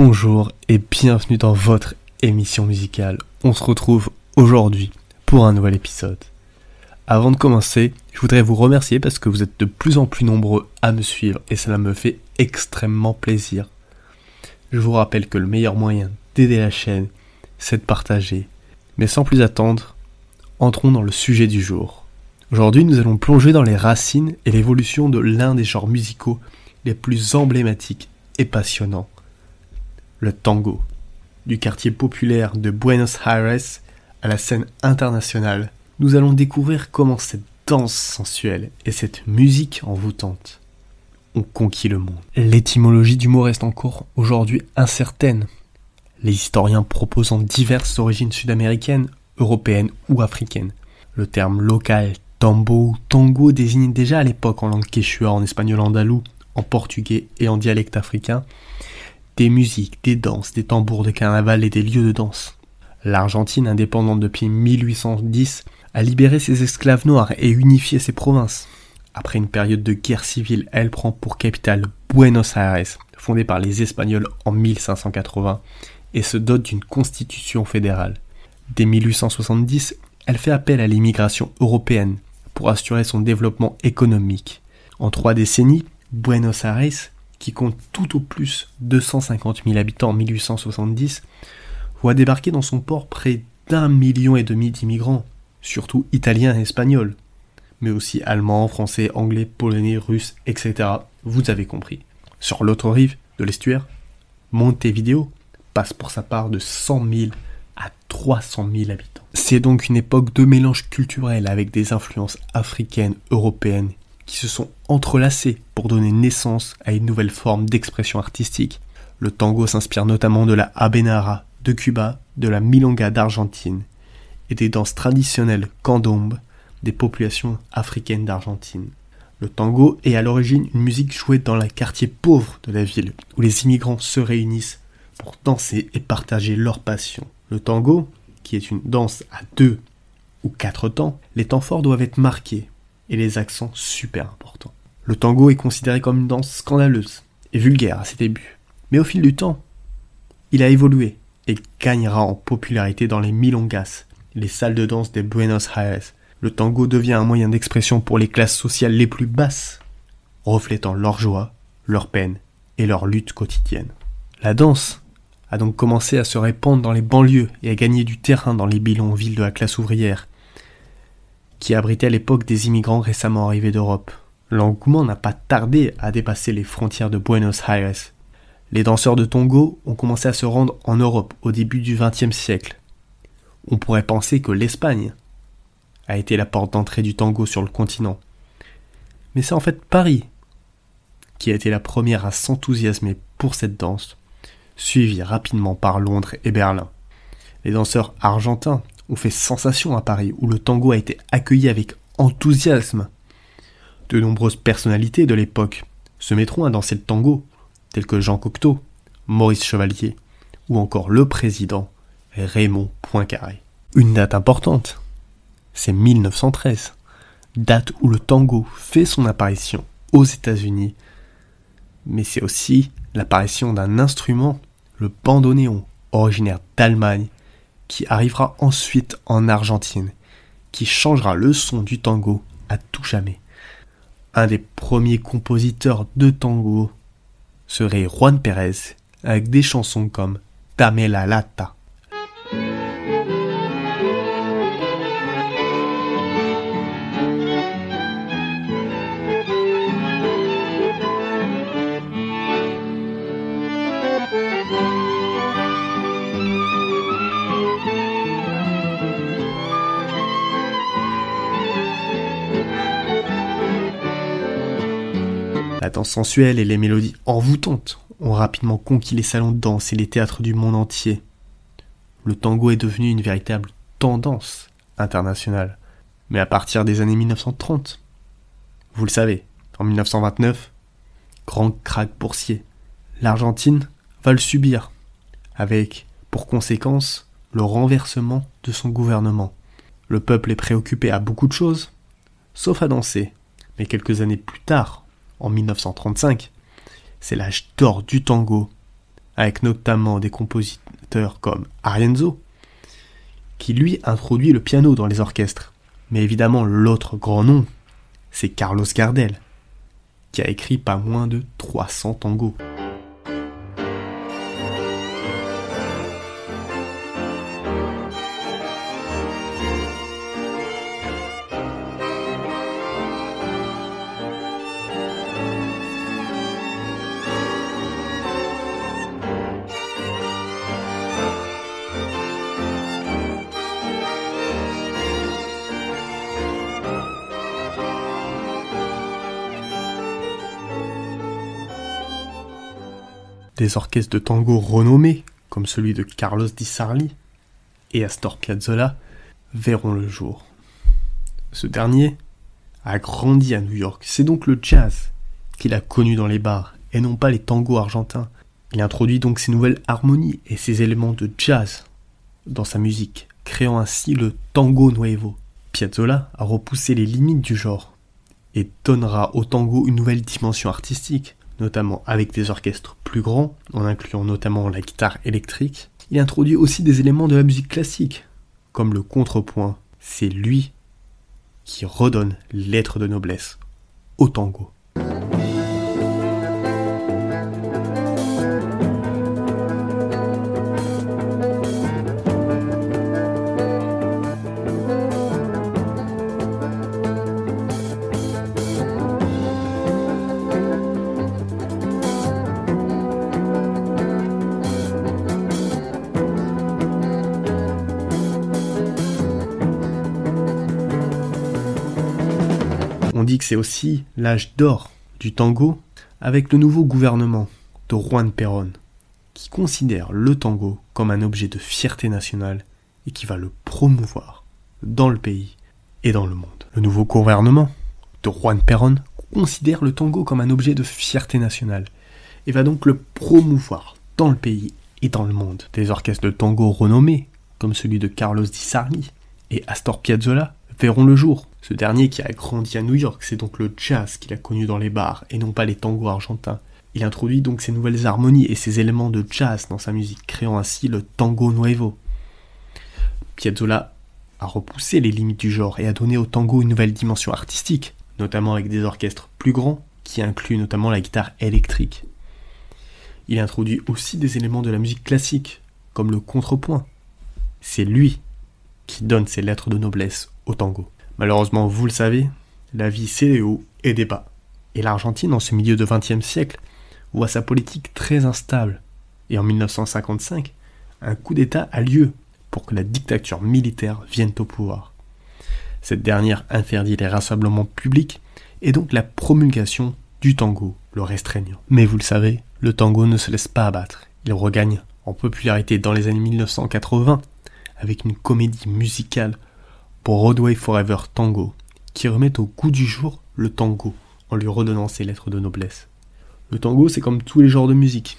Bonjour et bienvenue dans votre émission musicale. On se retrouve aujourd'hui pour un nouvel épisode. Avant de commencer, je voudrais vous remercier parce que vous êtes de plus en plus nombreux à me suivre et cela me fait extrêmement plaisir. Je vous rappelle que le meilleur moyen d'aider la chaîne, c'est de partager. Mais sans plus attendre, entrons dans le sujet du jour. Aujourd'hui, nous allons plonger dans les racines et l'évolution de l'un des genres musicaux les plus emblématiques et passionnants, le tango. Du quartier populaire de Buenos Aires à la scène internationale, nous allons découvrir comment cette danse sensuelle et cette musique envoûtante ont conquis le monde. L'étymologie du mot reste encore aujourd'hui incertaine, les historiens proposant diverses origines sud-américaines, européennes ou africaines. Le terme local tambo ou tango désigne déjà à l'époque en langue quechua, en espagnol andalou, en portugais et en dialecte africain des musiques, des danses, des tambours de carnaval et des lieux de danse. L'Argentine, indépendante depuis 1810, a libéré ses esclaves noirs et unifié ses provinces. Après une période de guerre civile, elle prend pour capitale Buenos Aires, fondée par les Espagnols en 1580, et se dote d'une constitution fédérale. Dès 1870, elle fait appel à l'immigration européenne pour assurer son développement économique. En trois décennies, Buenos Aires qui compte tout au plus 250 000 habitants en 1870, voit débarquer dans son port près d'un million et demi d'immigrants, surtout italiens et espagnols, mais aussi allemands, français, anglais, polonais, russes, etc. Vous avez compris. Sur l'autre rive de l'estuaire, Montevideo passe pour sa part de 100 000 à 300 000 habitants. C'est donc une époque de mélange culturel avec des influences africaines, européennes qui se sont entrelacés pour donner naissance à une nouvelle forme d'expression artistique. Le tango s'inspire notamment de la habanera de Cuba, de la milonga d'Argentine et des danses traditionnelles candombe des populations africaines d'Argentine. Le tango est à l'origine une musique jouée dans les quartiers pauvres de la ville, où les immigrants se réunissent pour danser et partager leur passion. Le tango, qui est une danse à deux ou quatre temps, les temps forts doivent être marqués et les accents super importants. Le tango est considéré comme une danse scandaleuse et vulgaire à ses débuts. Mais au fil du temps, il a évolué et gagnera en popularité dans les milongas, les salles de danse des Buenos Aires. Le tango devient un moyen d'expression pour les classes sociales les plus basses, reflétant leur joie, leur peine et leur lutte quotidienne. La danse a donc commencé à se répandre dans les banlieues et à gagner du terrain dans les villes de la classe ouvrière, qui abritait à l'époque des immigrants récemment arrivés d'Europe. L'engouement n'a pas tardé à dépasser les frontières de Buenos Aires. Les danseurs de Tongo ont commencé à se rendre en Europe au début du XXe siècle. On pourrait penser que l'Espagne a été la porte d'entrée du tango sur le continent. Mais c'est en fait Paris qui a été la première à s'enthousiasmer pour cette danse, suivie rapidement par Londres et Berlin. Les danseurs argentins ont fait sensation à Paris, où le tango a été accueilli avec enthousiasme. De nombreuses personnalités de l'époque se mettront à danser le tango, tels que Jean Cocteau, Maurice Chevalier, ou encore le président Raymond Poincaré. Une date importante, c'est 1913, date où le tango fait son apparition aux États-Unis, mais c'est aussi l'apparition d'un instrument, le bandoneon, originaire d'Allemagne, qui arrivera ensuite en Argentine, qui changera le son du tango à tout jamais. Un des premiers compositeurs de tango serait Juan Pérez, avec des chansons comme Dame la lata. La danse sensuelle et les mélodies envoûtantes ont rapidement conquis les salons de danse et les théâtres du monde entier. Le tango est devenu une véritable tendance internationale. Mais à partir des années 1930, vous le savez, en 1929, grand krach boursier. L'Argentine va le subir, avec pour conséquence le renversement de son gouvernement. Le peuple est préoccupé à beaucoup de choses, sauf à danser. Mais quelques années plus tard, en 1935, c'est l'âge d'or du tango, avec notamment des compositeurs comme Arienzo, qui lui introduit le piano dans les orchestres. Mais évidemment, l'autre grand nom, c'est Carlos Gardel, qui a écrit pas moins de 300 tangos. Des orchestres de tango renommés, comme celui de Carlos Di Sarli et Astor Piazzolla, verront le jour. Ce dernier a grandi à New York. C'est donc le jazz qu'il a connu dans les bars, et non pas les tangos argentins. Il introduit donc ses nouvelles harmonies et ses éléments de jazz dans sa musique, créant ainsi le tango nuevo. Piazzolla a repoussé les limites du genre et donnera au tango une nouvelle dimension artistique notamment avec des orchestres plus grands, en incluant notamment la guitare électrique. Il introduit aussi des éléments de la musique classique, comme le contrepoint. C'est lui qui redonne l'être de noblesse au tango. C'est aussi l'âge d'or du tango avec le nouveau gouvernement de Juan Perón, qui considère le tango comme un objet de fierté nationale et qui va le promouvoir dans le pays et dans le monde. Le nouveau gouvernement de Juan Perón considère le tango comme un objet de fierté nationale et va donc le promouvoir dans le pays et dans le monde. Des orchestres de tango renommés, comme celui de Carlos Di Sarli et Astor Piazzolla, verront le jour. Ce dernier qui a grandi à New York, c'est donc le jazz qu'il a connu dans les bars et non pas les tangos argentins. Il introduit donc ses nouvelles harmonies et ses éléments de jazz dans sa musique, créant ainsi le tango nuevo. Piazzolla a repoussé les limites du genre et a donné au tango une nouvelle dimension artistique, notamment avec des orchestres plus grands, qui incluent notamment la guitare électrique. Il introduit aussi des éléments de la musique classique, comme le contrepoint. C'est lui qui donne ses lettres de noblesse au tango. Malheureusement, vous le savez, la vie c'est des hauts et. Et l'Argentine, en ce milieu de XXe siècle, voit sa politique très instable. Et en 1955, un coup d'État a lieu pour que la dictature militaire vienne au pouvoir. Cette dernière interdit les rassemblements publics et donc la promulgation du tango, le restreignant. Mais vous le savez, le tango ne se laisse pas abattre. Il regagne en popularité dans les années 1980 avec une comédie musicale Broadway Forever Tango, qui remet au goût du jour le tango en lui redonnant ses lettres de noblesse. Le tango, c'est comme tous les genres de musique.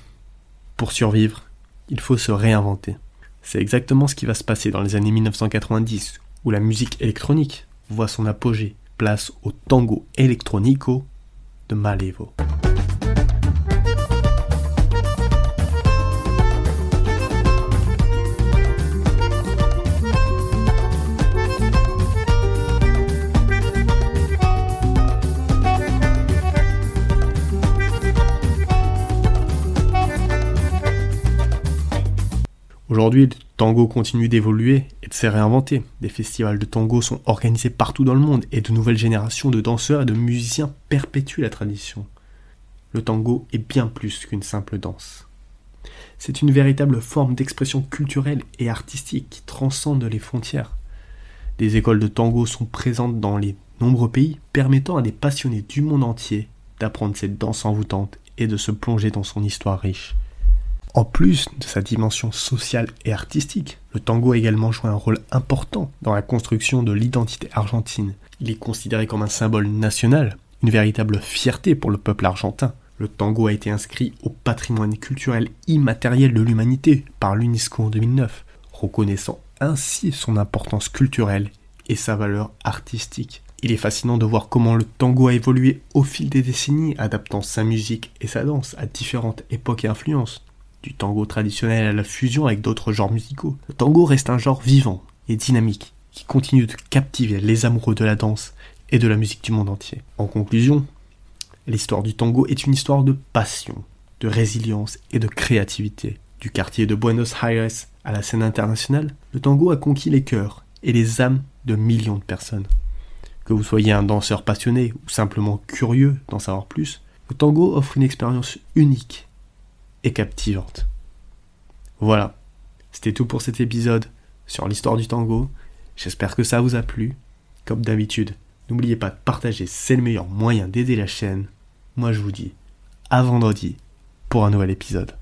Pour survivre, il faut se réinventer. C'est exactement ce qui va se passer dans les années 1990, où la musique électronique voit son apogée, place au tango electronico de Malevo. Aujourd'hui, le tango continue d'évoluer et de se réinventer. Des festivals de tango sont organisés partout dans le monde et de nouvelles générations de danseurs et de musiciens perpétuent la tradition. Le tango est bien plus qu'une simple danse. C'est une véritable forme d'expression culturelle et artistique qui transcende les frontières. Des écoles de tango sont présentes dans les nombreux pays, permettant à des passionnés du monde entier d'apprendre cette danse envoûtante et de se plonger dans son histoire riche. En plus de sa dimension sociale et artistique, le tango a également joué un rôle important dans la construction de l'identité argentine. Il est considéré comme un symbole national, une véritable fierté pour le peuple argentin. Le tango a été inscrit au patrimoine culturel immatériel de l'humanité par l'UNESCO en 2009, reconnaissant ainsi son importance culturelle et sa valeur artistique. Il est fascinant de voir comment le tango a évolué au fil des décennies, adaptant sa musique et sa danse à différentes époques et influences. Du tango traditionnel à la fusion avec d'autres genres musicaux, le tango reste un genre vivant et dynamique qui continue de captiver les amoureux de la danse et de la musique du monde entier. En conclusion, l'histoire du tango est une histoire de passion, de résilience et de créativité. Du quartier de Buenos Aires à la scène internationale, le tango a conquis les cœurs et les âmes de millions de personnes. Que vous soyez un danseur passionné ou simplement curieux d'en savoir plus, le tango offre une expérience unique et captivante. Voilà, c'était tout pour cet épisode sur l'histoire du tango. J'espère que ça vous a plu. Comme d'habitude, n'oubliez pas de partager, c'est le meilleur moyen d'aider la chaîne. Moi je vous dis à vendredi pour un nouvel épisode.